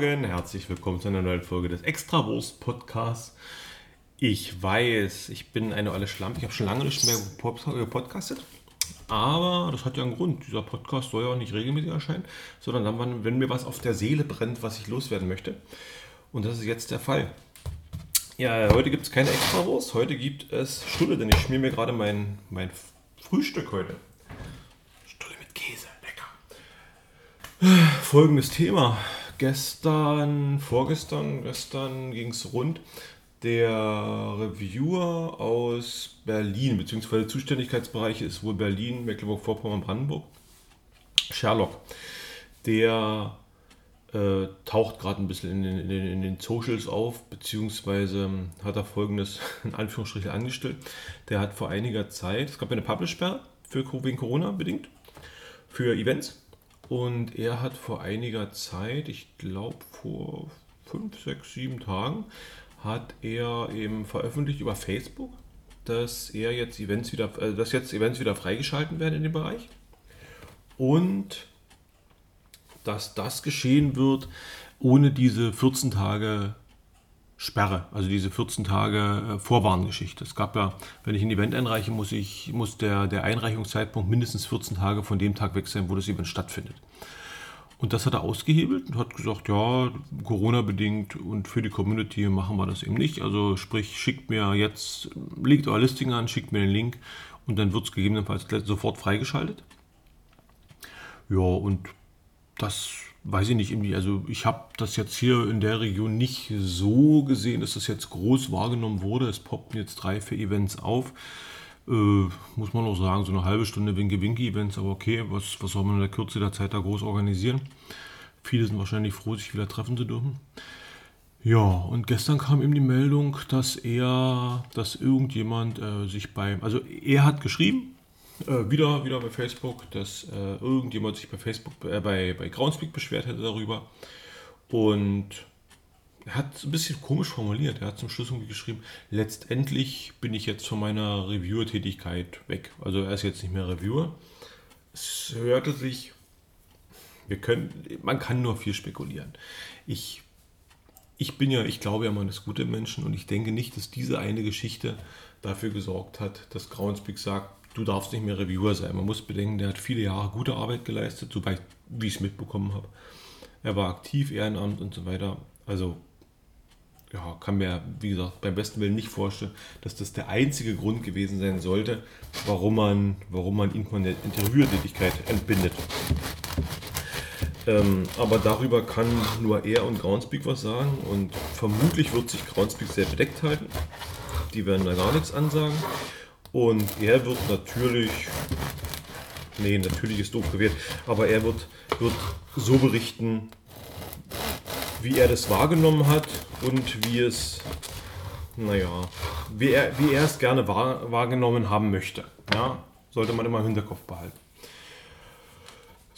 Morgen, herzlich willkommen zu einer neuen Folge des Extrawurst Podcasts. Ich weiß, ich bin eine olle Schlampe, ich habe schon lange nicht mehr podcastet, aber das hat ja einen Grund. Dieser Podcast soll ja auch nicht regelmäßig erscheinen, sondern dann, wenn mir was auf der Seele brennt, was ich loswerden möchte. Und das ist jetzt der Fall. Ja, heute gibt es keine Extrawurst, heute gibt es Stulle, denn ich schmier mir gerade mein, mein Frühstück heute. Stulle mit Käse, lecker. Folgendes Thema gestern, vorgestern, gestern ging es rund. Der Reviewer aus Berlin, beziehungsweise Zuständigkeitsbereiche ist wohl Berlin, Mecklenburg-Vorpommern, Brandenburg, Sherlock, der äh, taucht gerade ein bisschen in den, in, in den, Socials auf, beziehungsweise hat er folgendes in Anführungsstrichen angestellt. Der hat vor einiger Zeit, es gab eine Publish-Sperre für wegen Corona bedingt, für Events und er hat vor einiger Zeit, ich glaube vor 5, 6, 7 Tagen, hat er eben veröffentlicht über Facebook, dass er jetzt Events wieder, äh, dass jetzt Events wieder freigeschalten werden in dem Bereich. Und dass das geschehen wird ohne diese 14 Tage Sperre, also diese 14 Tage äh, Vorwarngeschichte. Es gab ja, wenn ich ein Event einreiche, muss, ich, muss der, der Einreichungszeitpunkt mindestens 14 Tage von dem Tag weg sein, wo das Event stattfindet. Und das hat er ausgehebelt und hat gesagt, ja, Corona-bedingt und für die Community machen wir das eben nicht. Also sprich, schickt mir jetzt, legt euer Listing an, schickt mir den Link und dann wird es gegebenenfalls sofort freigeschaltet. Ja, und das weiß ich nicht, irgendwie, also ich habe das jetzt hier in der Region nicht so gesehen, dass das jetzt groß wahrgenommen wurde. Es poppten jetzt drei, vier Events auf. Äh, muss man auch sagen, so eine halbe Stunde Winke-Winke-Events, aber okay, was, was soll man in der Kürze der Zeit da groß organisieren? Viele sind wahrscheinlich froh, sich wieder treffen zu dürfen. Ja, und gestern kam ihm die Meldung, dass er, dass irgendjemand äh, sich beim, also er hat geschrieben, äh, wieder, wieder bei Facebook, dass äh, irgendjemand sich bei Facebook, äh, bei, bei Groundspeak beschwert hätte darüber. Und er hat ein bisschen komisch formuliert. Er hat zum Schluss irgendwie geschrieben, letztendlich bin ich jetzt von meiner Reviewer-Tätigkeit weg. Also er ist jetzt nicht mehr Reviewer. Es hörte sich, wir können, man kann nur viel spekulieren. Ich, ich bin ja, ich glaube ja, man ist gute Menschen und ich denke nicht, dass diese eine Geschichte dafür gesorgt hat, dass Groundspeak sagt, du darfst nicht mehr Reviewer sein. Man muss bedenken, der hat viele Jahre gute Arbeit geleistet, soweit wie ich es mitbekommen habe. Er war aktiv, Ehrenamt und so weiter. Also, ja, kann mir, wie gesagt, beim besten Willen nicht vorstellen, dass das der einzige Grund gewesen sein sollte, warum man, warum man ihn von der Interviewtätigkeit entbindet. Ähm, aber darüber kann nur er und Groundspeak was sagen und vermutlich wird sich Groundspeak sehr bedeckt halten. Die werden da gar nichts ansagen. Und er wird natürlich, nee, natürlich ist doof gewählt, aber er wird, wird so berichten, wie er das wahrgenommen hat und wie es, naja, wie er, wie er es gerne wahr, wahrgenommen haben möchte. Ja, sollte man immer im Hinterkopf behalten.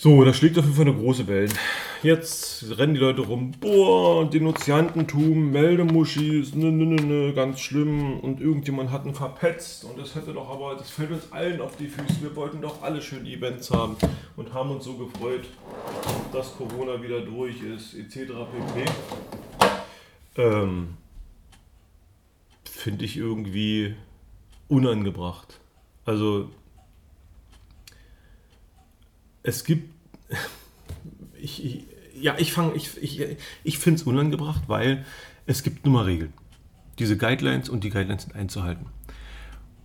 So, das schlägt auf jeden Fall eine große Welle. Jetzt rennen die Leute rum, boah, Denunziantentum, Meldemuschis, ne, ne, ne, ne, ganz schlimm und irgendjemand hat ihn verpetzt und das hätte doch aber, das fällt uns allen auf die Füße. Wir wollten doch alle schön Events haben und haben uns so gefreut, dass Corona wieder durch ist, etc. pp. Ähm, Finde ich irgendwie unangebracht. Also es gibt, ich, ich ja, ich fange, ich, ich, ich finde es unangebracht, weil es gibt nun mal Regeln. Diese Guidelines und die Guidelines sind einzuhalten.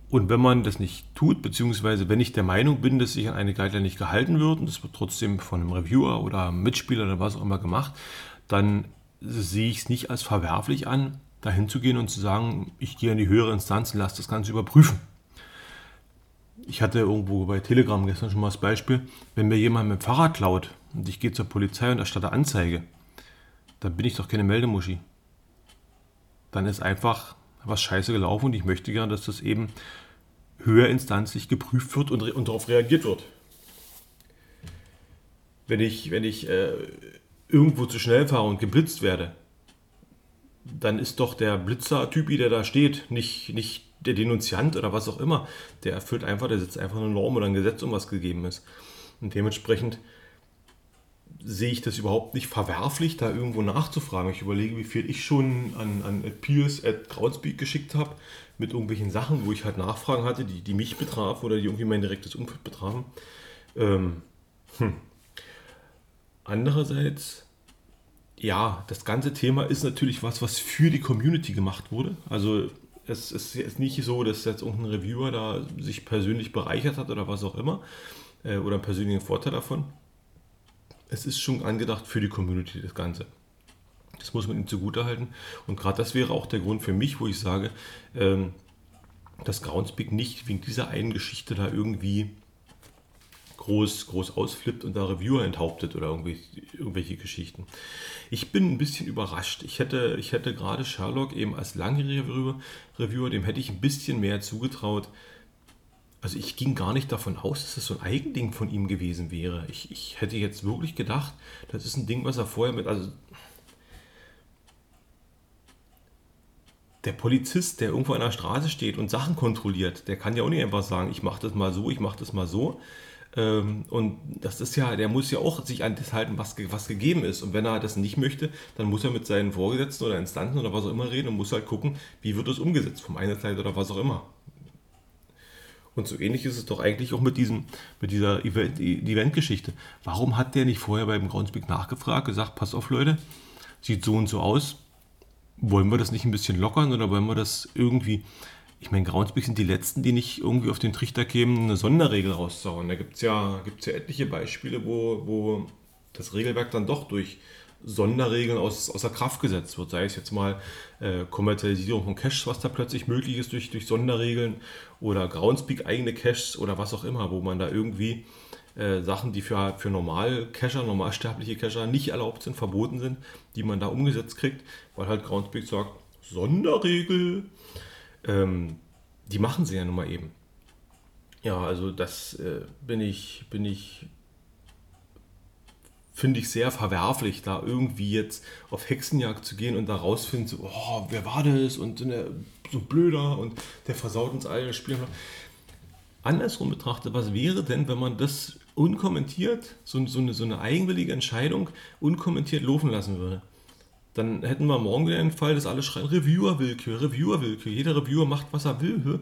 Und wenn man das nicht tut, beziehungsweise wenn ich der Meinung bin, dass sich an eine Guideline nicht gehalten wird und das wird trotzdem von einem Reviewer oder einem Mitspieler oder was auch immer gemacht, dann sehe ich es nicht als verwerflich an, dahin zu gehen und zu sagen, ich gehe in die höhere Instanz und lasse das Ganze überprüfen ich hatte irgendwo bei Telegram gestern schon mal das Beispiel, wenn mir jemand mit dem Fahrrad klaut und ich gehe zur Polizei und erstatte Anzeige, dann bin ich doch keine Meldemuschi. Dann ist einfach was scheiße gelaufen und ich möchte gerne, dass das eben höher instanzlich geprüft wird und, und darauf reagiert wird. Wenn ich, wenn ich äh, irgendwo zu schnell fahre und geblitzt werde, dann ist doch der Blitzer-Typi, der da steht, nicht, nicht der Denunziant oder was auch immer, der erfüllt einfach, der setzt einfach eine Norm oder ein Gesetz um, was gegeben ist. Und dementsprechend sehe ich das überhaupt nicht verwerflich, da irgendwo nachzufragen. Ich überlege, wie viel ich schon an, an Piers at Groundspeak geschickt habe mit irgendwelchen Sachen, wo ich halt Nachfragen hatte, die, die mich betrafen oder die irgendwie mein direktes Umfeld betrafen. Ähm, hm. Andererseits, ja, das ganze Thema ist natürlich was, was für die Community gemacht wurde. Also es ist jetzt nicht so, dass jetzt irgendein Reviewer da sich persönlich bereichert hat oder was auch immer äh, oder einen persönlichen Vorteil davon. Es ist schon angedacht für die Community, das Ganze. Das muss man ihm zugutehalten. Und gerade das wäre auch der Grund für mich, wo ich sage, ähm, dass Groundspeak nicht wegen dieser einen Geschichte da irgendwie groß, groß ausflippt und da Reviewer enthauptet oder irgendwie, irgendwelche Geschichten. Ich bin ein bisschen überrascht. Ich hätte, ich hätte gerade Sherlock eben als langjähriger Reviewer, dem hätte ich ein bisschen mehr zugetraut. Also ich ging gar nicht davon aus, dass das so ein Eigending von ihm gewesen wäre. Ich, ich hätte jetzt wirklich gedacht, das ist ein Ding, was er vorher mit, also der Polizist, der irgendwo an der Straße steht und Sachen kontrolliert, der kann ja auch nicht einfach sagen, ich mache das mal so, ich mache das mal so. Ähm, und das ist ja, der muss ja auch sich an das halten, was, was gegeben ist. Und wenn er das nicht möchte, dann muss er mit seinen Vorgesetzten oder Instanzen oder was auch immer reden und muss halt gucken, wie wird das umgesetzt vom Einheitsleiter oder was auch immer. Und so ähnlich ist es doch eigentlich auch mit, diesem, mit dieser Event-Geschichte. Warum hat der nicht vorher beim Groundspeak nachgefragt, gesagt, pass auf Leute, sieht so und so aus, wollen wir das nicht ein bisschen lockern oder wollen wir das irgendwie. Ich meine, Groundspeak sind die letzten, die nicht irgendwie auf den Trichter kämen, eine Sonderregel rauszuhauen. Da gibt es ja, gibt's ja etliche Beispiele, wo, wo das Regelwerk dann doch durch Sonderregeln aus, außer Kraft gesetzt wird. Sei es jetzt mal äh, Kommerzialisierung von Caches, was da plötzlich möglich ist durch, durch Sonderregeln oder Groundspeak eigene Caches oder was auch immer, wo man da irgendwie äh, Sachen, die für, für Normal-Cacher, normalsterbliche Cacher nicht erlaubt sind, verboten sind, die man da umgesetzt kriegt, weil halt Groundspeak sagt, Sonderregel, ähm, die machen sie ja nun mal eben. Ja, also das äh, bin ich, bin ich, finde ich sehr verwerflich, da irgendwie jetzt auf Hexenjagd zu gehen und da rausfinden, so, oh, wer war das und äh, so blöder und der versaut uns alle das Spiel. Andersrum betrachtet, was wäre denn, wenn man das unkommentiert, so, so, eine, so eine eigenwillige Entscheidung unkommentiert laufen lassen würde. Dann hätten wir morgen wieder den Fall, dass alle schreien, Reviewer-Willkür, Reviewer-Willkür, jeder Reviewer macht, was er will.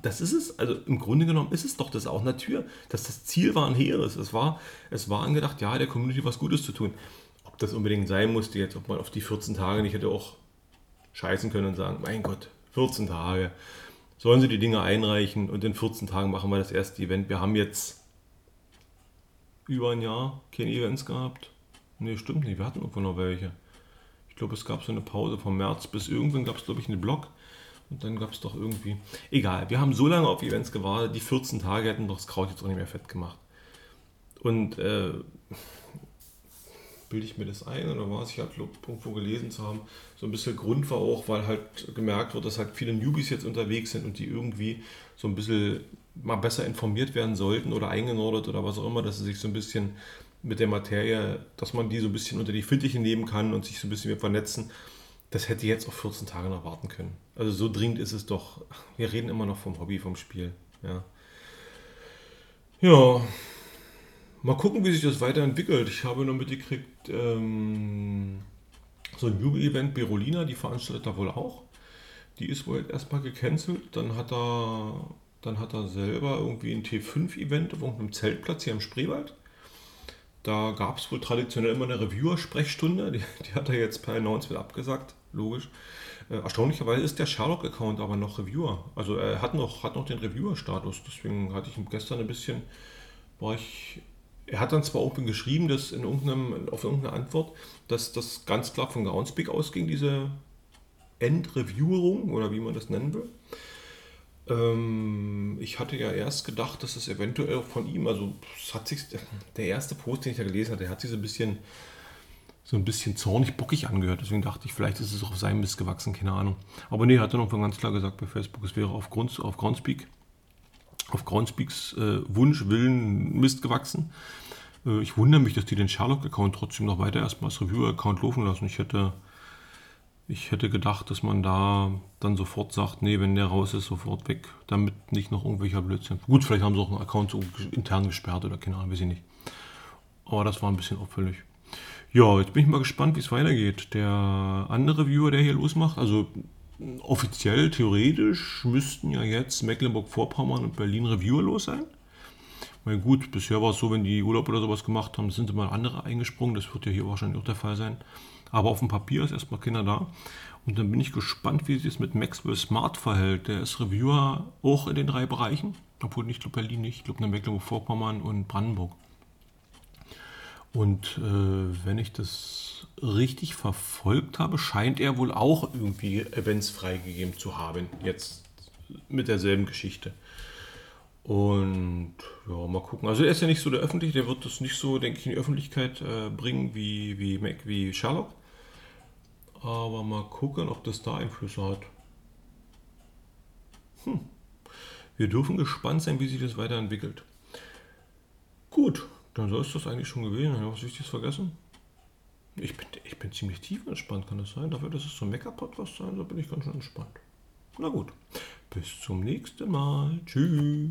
Das ist es, also im Grunde genommen ist es doch das auch Natur, dass das Ziel war ein hehres. Es war, es war angedacht, ja, der Community was Gutes zu tun. Ob das unbedingt sein musste jetzt, ob man auf die 14 Tage nicht hätte auch scheißen können und sagen, mein Gott, 14 Tage, sollen sie die Dinge einreichen und in 14 Tagen machen wir das erste Event. Wir haben jetzt über ein Jahr keine Events gehabt. Ne, stimmt nicht. Wir hatten irgendwo noch welche. Ich glaube, es gab so eine Pause vom März bis irgendwann gab es, glaube ich, einen Blog. Und dann gab es doch irgendwie. Egal, wir haben so lange auf Events gewartet, die 14 Tage hätten doch das Kraut jetzt auch nicht mehr fett gemacht. Und äh, bilde ich mir das ein oder was? Ich habe irgendwo gelesen zu haben, so ein bisschen Grund war auch, weil halt gemerkt wird, dass halt viele Newbies jetzt unterwegs sind und die irgendwie so ein bisschen mal besser informiert werden sollten oder eingenordet oder was auch immer, dass sie sich so ein bisschen mit der Materie, dass man die so ein bisschen unter die Fittiche nehmen kann und sich so ein bisschen mehr vernetzen. Das hätte jetzt auf 14 Tage noch warten können. Also so dringend ist es doch. Wir reden immer noch vom Hobby, vom Spiel. Ja. Ja. Mal gucken, wie sich das weiterentwickelt. Ich habe nur mitgekriegt, ähm, so ein Jubel-Event Berolina, die veranstaltet da wohl auch. Die ist wohl erstmal gecancelt. Dann hat er dann hat er selber irgendwie ein T5-Event auf irgendeinem Zeltplatz hier im Spreewald. Da gab es wohl traditionell immer eine Reviewer-Sprechstunde. Die, die, hat er jetzt per Announcement abgesagt, logisch. Äh, erstaunlicherweise ist der Sherlock-Account aber noch Reviewer. Also er hat noch, hat noch den Reviewer-Status. Deswegen hatte ich gestern ein bisschen, war ich. Er hat dann zwar open geschrieben, dass in irgendeinem, auf irgendeine Antwort, dass das ganz klar von Groundspeak ausging, diese Endreviewerung oder wie man das nennen will. Ähm, ich hatte ja erst gedacht, dass es eventuell von ihm, also hat sich der erste Post, den ich da gelesen hatte, der hat sich so ein bisschen so ein bisschen zornig bockig angehört. Deswegen dachte ich, vielleicht ist es auch auf seinem Mist gewachsen, keine Ahnung. Aber nee, hat er noch ganz klar gesagt bei Facebook, es wäre auf, Grund, auf Groundspeak, auf Groundspeaks äh, Wunsch, Willen Mist gewachsen. Äh, ich wundere mich, dass die den Sherlock-Account trotzdem noch weiter erstmal als Reviewer-Account laufen lassen. Ich hätte ich hätte gedacht, dass man da dann sofort sagt, nee, wenn der raus ist, sofort weg, damit nicht noch irgendwelcher Blödsinn. Gut, vielleicht haben sie auch einen Account intern gesperrt oder keine Ahnung, weiß ich nicht. Aber das war ein bisschen auffällig. Ja, jetzt bin ich mal gespannt, wie es weitergeht. Der andere Viewer, der hier losmacht, also offiziell, theoretisch müssten ja jetzt Mecklenburg-Vorpommern und Berlin Reviewer los sein. Weil gut, bisher war es so, wenn die Urlaub oder sowas gemacht haben, sind immer andere eingesprungen. Das wird ja hier wahrscheinlich auch der Fall sein. Aber auf dem Papier ist erstmal keiner da. Und dann bin ich gespannt, wie sich das mit Maxwell Smart verhält. Der ist Reviewer auch in den drei Bereichen. Obwohl nicht, glaube Berlin nicht. Ich glaube Mecklenburg-Vorpommern und Brandenburg. Und äh, wenn ich das richtig verfolgt habe, scheint er wohl auch irgendwie Events freigegeben zu haben. Jetzt mit derselben Geschichte. Und ja, mal gucken. Also er ist ja nicht so der Öffentliche, der wird das nicht so, denke ich, in die Öffentlichkeit äh, bringen wie, wie Mac, wie Sherlock. Aber mal gucken, ob das da Einflüsse hat. Hm. Wir dürfen gespannt sein, wie sich das weiterentwickelt. Gut, dann soll es das eigentlich schon gewesen sein. Was Wichtiges vergessen? Ich bin, ich bin ziemlich tief entspannt, kann das sein? Dafür, dass es so ein Mecker-Podcast sein soll, bin ich ganz schön entspannt. Na gut, bis zum nächsten Mal. Tschüss.